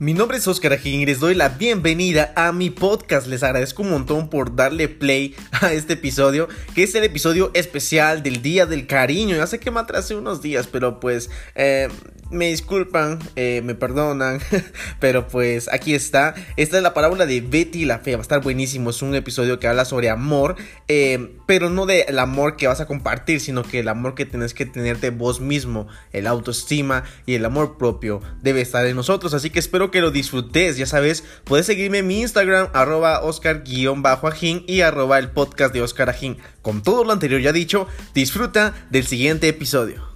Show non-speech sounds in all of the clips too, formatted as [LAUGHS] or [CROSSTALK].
Mi nombre es Oscar Ajín y les doy la bienvenida a mi podcast. Les agradezco un montón por darle play a este episodio, que es el episodio especial del Día del Cariño. Ya sé que me atrasé unos días, pero pues eh, me disculpan, eh, me perdonan, [LAUGHS] pero pues aquí está. Esta es la parábola de Betty la Fea. Va a estar buenísimo. Es un episodio que habla sobre amor, eh, pero no del amor que vas a compartir, sino que el amor que tienes que tener de vos mismo, el autoestima y el amor propio debe estar en nosotros. Así que espero que lo disfrutes. Ya sabes, puedes seguirme en mi Instagram, arroba Oscar-Ajín y arroba el podcast de Oscar Ajín. Con todo lo anterior ya dicho, disfruta del siguiente episodio.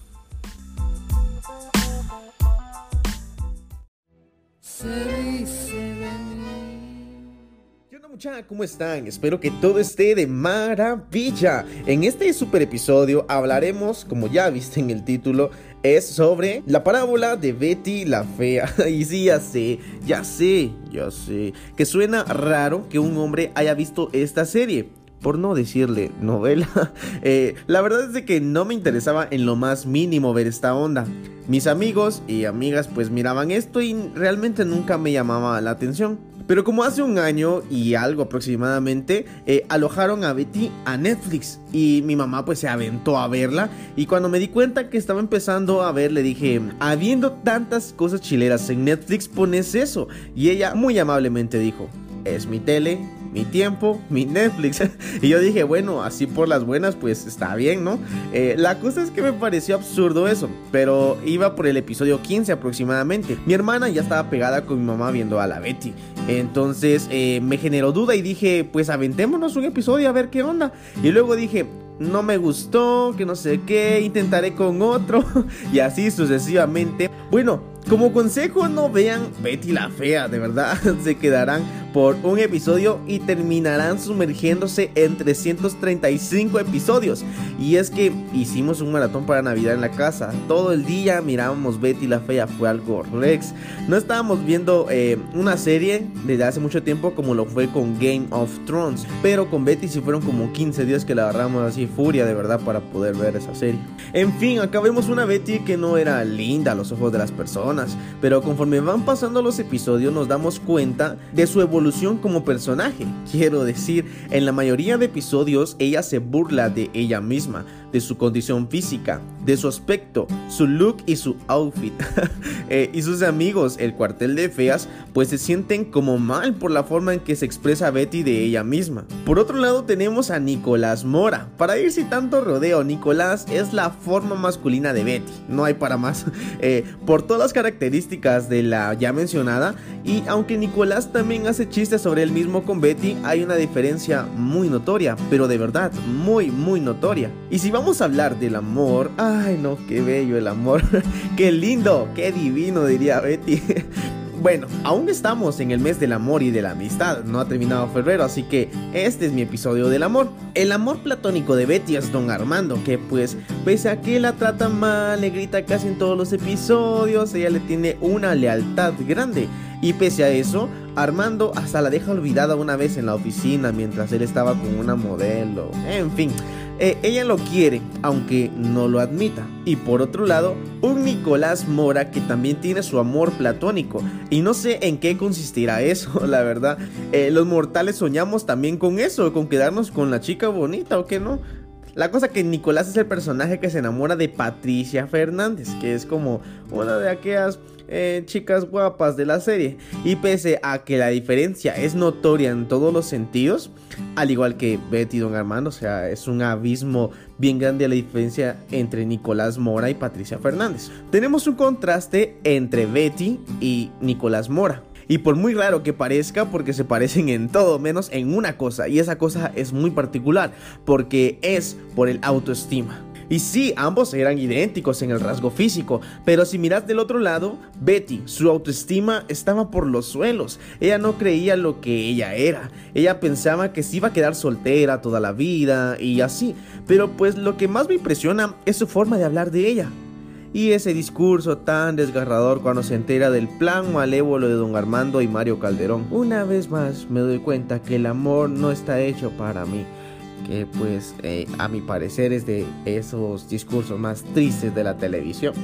¿Qué onda muchachos? ¿Cómo están? Espero que todo esté de maravilla. En este super episodio hablaremos, como ya viste en el título, es sobre la parábola de Betty la Fea. [LAUGHS] Y sí, ya sé, ya sé, ya sé, que suena raro que un hombre haya visto esta serie por no decirle novela, [LAUGHS] eh, la verdad es de que no me interesaba en lo más mínimo ver esta onda. Mis amigos y amigas pues miraban esto y realmente nunca me llamaba la atención. Pero como hace un año y algo aproximadamente, eh, alojaron a Betty a Netflix y mi mamá pues se aventó a verla y cuando me di cuenta que estaba empezando a ver le dije, habiendo tantas cosas chileras en Netflix pones eso y ella muy amablemente dijo, es mi tele, mi tiempo, mi Netflix. [LAUGHS] y yo dije, bueno, así por las buenas, pues está bien, ¿no? Eh, la cosa es que me pareció absurdo eso, pero iba por el episodio 15 aproximadamente. Mi hermana ya estaba pegada con mi mamá viendo a la Betty. Entonces eh, me generó duda y dije, pues aventémonos un episodio a ver qué onda. Y luego dije, no me gustó, que no sé qué, intentaré con otro [LAUGHS] y así sucesivamente. Bueno, como consejo no vean Betty la Fea, de verdad, [LAUGHS] se quedarán por un episodio y terminarán sumergiéndose en 335 episodios. Y es que hicimos un maratón para Navidad en la casa, todo el día mirábamos Betty la Fea, fue algo Rex. No estábamos viendo eh, una serie desde hace mucho tiempo como lo fue con Game of Thrones, pero con Betty sí fueron como 15 días que la agarramos así furia de verdad para poder ver esa serie. En fin, acá vemos una Betty que no era linda a los ojos de las personas, pero conforme van pasando los episodios nos damos cuenta de su evolución como personaje. Quiero decir, en la mayoría de episodios ella se burla de ella misma, de su condición física, de su aspecto, su look y su outfit. [LAUGHS] Eh, y sus amigos, el cuartel de feas, pues se sienten como mal por la forma en que se expresa Betty de ella misma. Por otro lado tenemos a Nicolás Mora. Para ir sin tanto rodeo, Nicolás es la forma masculina de Betty, no hay para más. [LAUGHS] Eh, por todas las características de la ya mencionada, y aunque Nicolás también hace chistes sobre él mismo con Betty, hay una diferencia muy notoria, pero de verdad, muy, muy notoria. Y si a hablar del amor, ay no, qué bello el amor, [LAUGHS] qué lindo, qué divino diría Betty. [LAUGHS] Bueno, aún estamos en el mes del amor y de la amistad, no ha terminado febrero, así que este es mi episodio del amor. El amor platónico de Betty es Don Armando, que pues pese a que la trata mal, le grita casi en todos los episodios, ella le tiene una lealtad grande. Y pese a eso, Armando hasta la deja olvidada una vez en la oficina mientras él estaba con una modelo. En fin, eh, ella lo quiere, aunque no lo admita. Y por otro lado, un Nicolás Mora que también tiene su amor platónico. Y no sé en qué consistirá [LAUGHS] eso, la verdad. Eh, los mortales soñamos también con eso, con quedarnos con la chica bonita o qué no. La cosa que Nicolás es el personaje que se enamora de Patricia Fernández, que es como una de aquellas eh, chicas guapas de la serie. Y pese a que la diferencia es notoria en todos los sentidos, al igual que Betty y Don Armando, o sea, es un abismo bien grande la diferencia entre Nicolás Mora y Patricia Fernández. Tenemos un contraste entre Betty y Nicolás Mora. Y por muy raro que parezca, porque se parecen en todo menos en una cosa. Y esa cosa es muy particular, porque es por el autoestima. Y sí, ambos eran idénticos en el rasgo físico, pero si miras del otro lado, Betty, su autoestima estaba por los suelos. Ella no creía lo que ella era. Ella pensaba que se iba a quedar soltera toda la vida y así. Pero pues lo que más me impresiona es su forma de hablar de ella. Y ese discurso tan desgarrador cuando se entera del plan malévolo de don Armando y Mario Calderón. Una vez más me doy cuenta que el amor no está hecho para mí que pues eh, a mi parecer es de esos discursos más tristes de la televisión.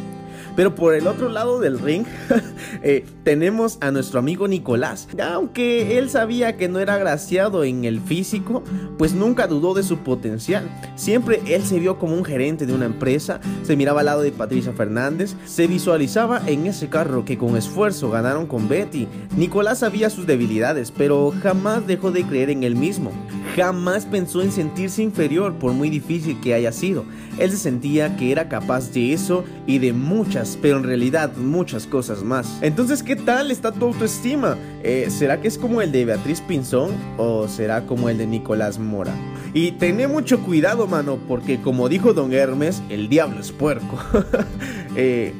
Pero por el otro lado del ring [LAUGHS] eh, tenemos a nuestro amigo Nicolás. Aunque él sabía que no era agraciado en el físico, pues nunca dudó de su potencial. Siempre él se vio como un gerente de una empresa, se miraba al lado de Patricia Fernández, se visualizaba en ese carro que con esfuerzo ganaron con Betty. Nicolás sabía sus debilidades, pero jamás dejó de creer en él mismo. Jamás pensó en sentirse inferior por muy difícil que haya sido. Él se sentía que era capaz de eso y de muchas, pero en realidad muchas cosas más. Entonces, ¿qué tal está tu autoestima? Eh, ¿Será que es como el de Beatriz Pinzón o será como el de Nicolás Mora? Y tené mucho cuidado, mano, porque como dijo don Hermes, el diablo es puerco. [LAUGHS] eh,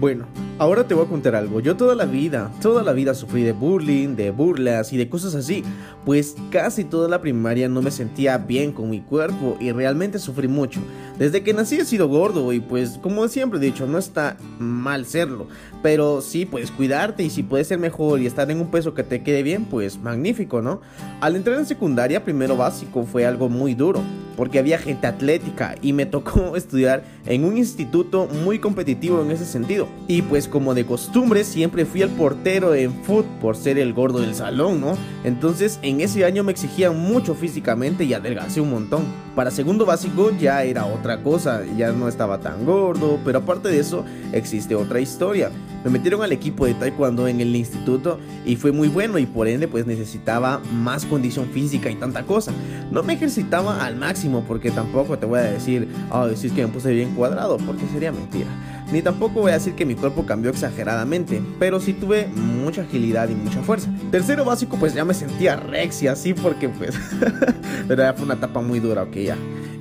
bueno, ahora te voy a contar algo. Yo toda la vida, toda la vida sufrí de bullying, de burlas y de cosas así. Pues casi toda la primaria no me sentía bien con mi cuerpo y realmente sufrí mucho. Desde que nací he sido gordo y pues como siempre he dicho, no está mal serlo. Pero sí, puedes cuidarte y si puedes ser mejor y estar en un peso que te quede bien, pues magnífico, ¿no? Al entrar en secundaria, primero básico fue algo muy duro, porque había gente atlética y me tocó [LAUGHS] estudiar en un instituto muy competitivo en ese sentido. Y pues como de costumbre, siempre fui el portero en foot por ser el gordo del salón, ¿no? Entonces en ese año me exigían mucho físicamente y adelgacé un montón. Para segundo básico ya era otra cosa, ya no estaba tan gordo, pero aparte de eso existe otra historia. Me metieron al equipo de taekwondo en el instituto y fue muy bueno y por ende pues necesitaba más condición física y tanta cosa. No me ejercitaba al máximo porque tampoco te voy a decir, ay, si es que me puse bien cuadrado, porque sería mentira. Ni tampoco voy a decir que mi cuerpo cambió exageradamente, pero sí tuve mucha agilidad y mucha fuerza. Tercero básico, pues ya me sentía rex y así porque pues... [LAUGHS] pero ya fue una etapa muy dura, ok ya.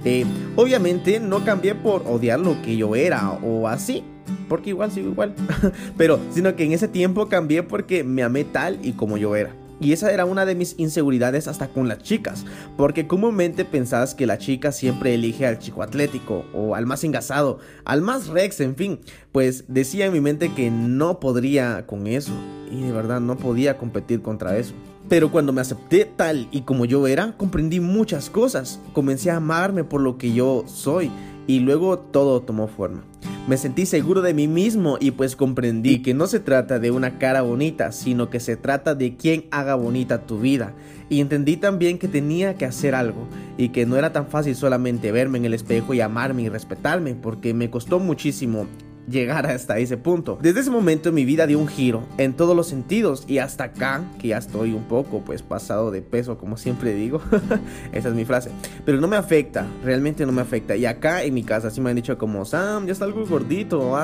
Eh, obviamente no cambié por odiar lo que yo era o así, porque igual sigo igual. [LAUGHS] pero, sino que en ese tiempo cambié porque me amé tal y como yo era. Y esa era una de mis inseguridades hasta con las chicas, porque comúnmente pensás que la chica siempre elige al chico atlético o al más engasado, al más rex, en fin. Pues decía en mi mente que no podría con eso y de verdad no podía competir contra eso. Pero cuando me acepté tal y como yo era, comprendí muchas cosas. Comencé a amarme por lo que yo soy y luego todo tomó forma. Me sentí seguro de mí mismo y pues comprendí que no se trata de una cara bonita, sino que se trata de quien haga bonita tu vida. Y entendí también que tenía que hacer algo y que no era tan fácil solamente verme en el espejo y amarme y respetarme, porque me costó muchísimo llegar hasta ese punto. Desde ese momento mi vida dio un giro en todos los sentidos y hasta acá, que ya estoy un poco pues pasado de peso como siempre digo, [LAUGHS] esa es mi frase, pero no me afecta, realmente no me afecta y acá en mi casa sí me han dicho como Sam, ya está algo gordito,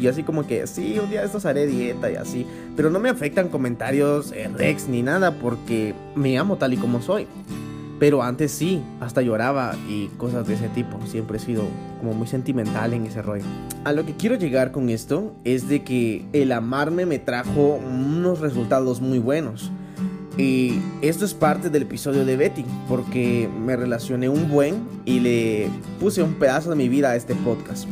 y así como que sí, un día de haré dieta y así, pero no me afectan comentarios eh, rex ni nada porque me amo tal y como soy. Pero antes sí, hasta lloraba y cosas de ese tipo. Siempre he sido como muy sentimental en ese rollo. A lo que quiero llegar con esto es de que el amarme me trajo unos resultados muy buenos. Y esto es parte del episodio de Betty, porque me relacioné un buen y le puse un pedazo de mi vida a este podcast.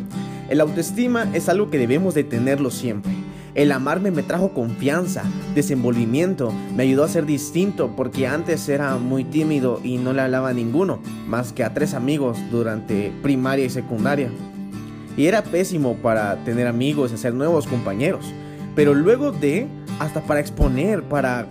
El autoestima es algo que debemos de tenerlo siempre. El amarme me trajo confianza, desenvolvimiento, me ayudó a ser distinto porque antes era muy tímido y no le hablaba a ninguno, más que a tres amigos durante primaria y secundaria. Y era pésimo para tener amigos y hacer nuevos compañeros. Pero luego de, hasta para exponer, para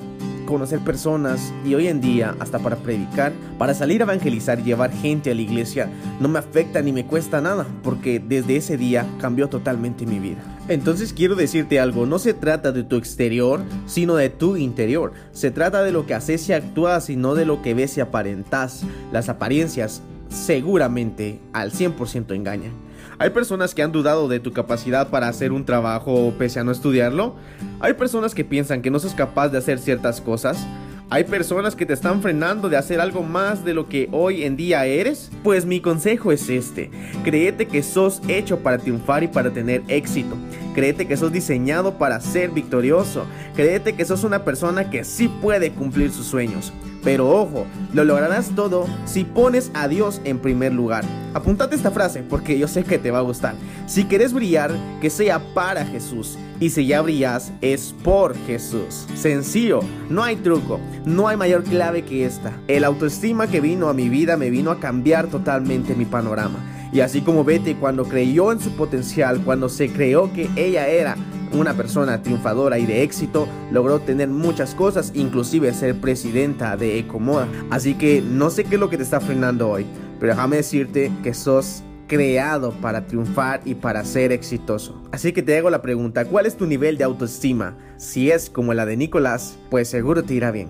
conocer personas y hoy en día hasta para predicar, para salir a evangelizar y llevar gente a la iglesia, no me afecta ni me cuesta nada, porque desde ese día cambió totalmente mi vida. Entonces quiero decirte algo, no se trata de tu exterior, sino de tu interior. Se trata de lo que haces y actúas y no de lo que ves y aparentas. Las apariencias seguramente al 100% engañan. Hay personas que han dudado de tu capacidad para hacer un trabajo pese a no estudiarlo. Hay personas que piensan que no sos capaz de hacer ciertas cosas. ¿Hay personas que te están frenando de hacer algo más de lo que hoy en día eres? Pues mi consejo es este. Créete que sos hecho para triunfar y para tener éxito. Créete que sos diseñado para ser victorioso. Créete que sos una persona que sí puede cumplir sus sueños. Pero ojo, lo lograrás todo si pones a Dios en primer lugar. Apuntate esta frase porque yo sé que te va a gustar. Si quieres brillar, que sea para Jesús. Y si ya brillas, es por Jesús. Sencillo, no hay truco, no hay mayor clave que esta. El autoestima que vino a mi vida me vino a cambiar totalmente mi panorama. Y así como Betty cuando creyó en su potencial, cuando se creó que ella era una persona triunfadora y de éxito, logró tener muchas cosas, inclusive ser presidenta de Ecomoda. Así que no sé qué es lo que te está frenando hoy, pero déjame decirte que sos creado para triunfar y para ser exitoso. Así que te hago la pregunta, ¿cuál es tu nivel de autoestima? Si es como la de Nicolás, pues seguro te irá bien.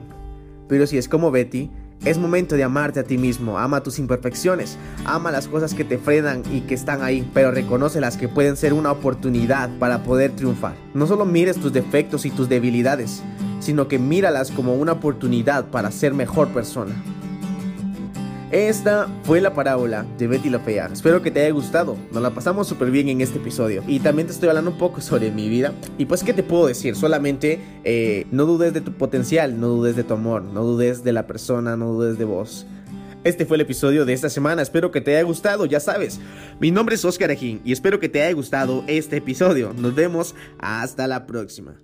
Pero si es como Betty, es momento de amarte a ti mismo, ama tus imperfecciones, ama las cosas que te frenan y que están ahí, pero reconoce las que pueden ser una oportunidad para poder triunfar. No solo mires tus defectos y tus debilidades, sino que míralas como una oportunidad para ser mejor persona. Esta fue la parábola de Betty la Fea. Espero que te haya gustado. Nos la pasamos súper bien en este episodio. Y también te estoy hablando un poco sobre mi vida. Y pues, ¿qué te puedo decir? Solamente eh, no dudes de tu potencial, no dudes de tu amor, no dudes de la persona, no dudes de vos. Este fue el episodio de esta semana, espero que te haya gustado, ya sabes. Mi nombre es Oscar Ajín y espero que te haya gustado este episodio. Nos vemos hasta la próxima.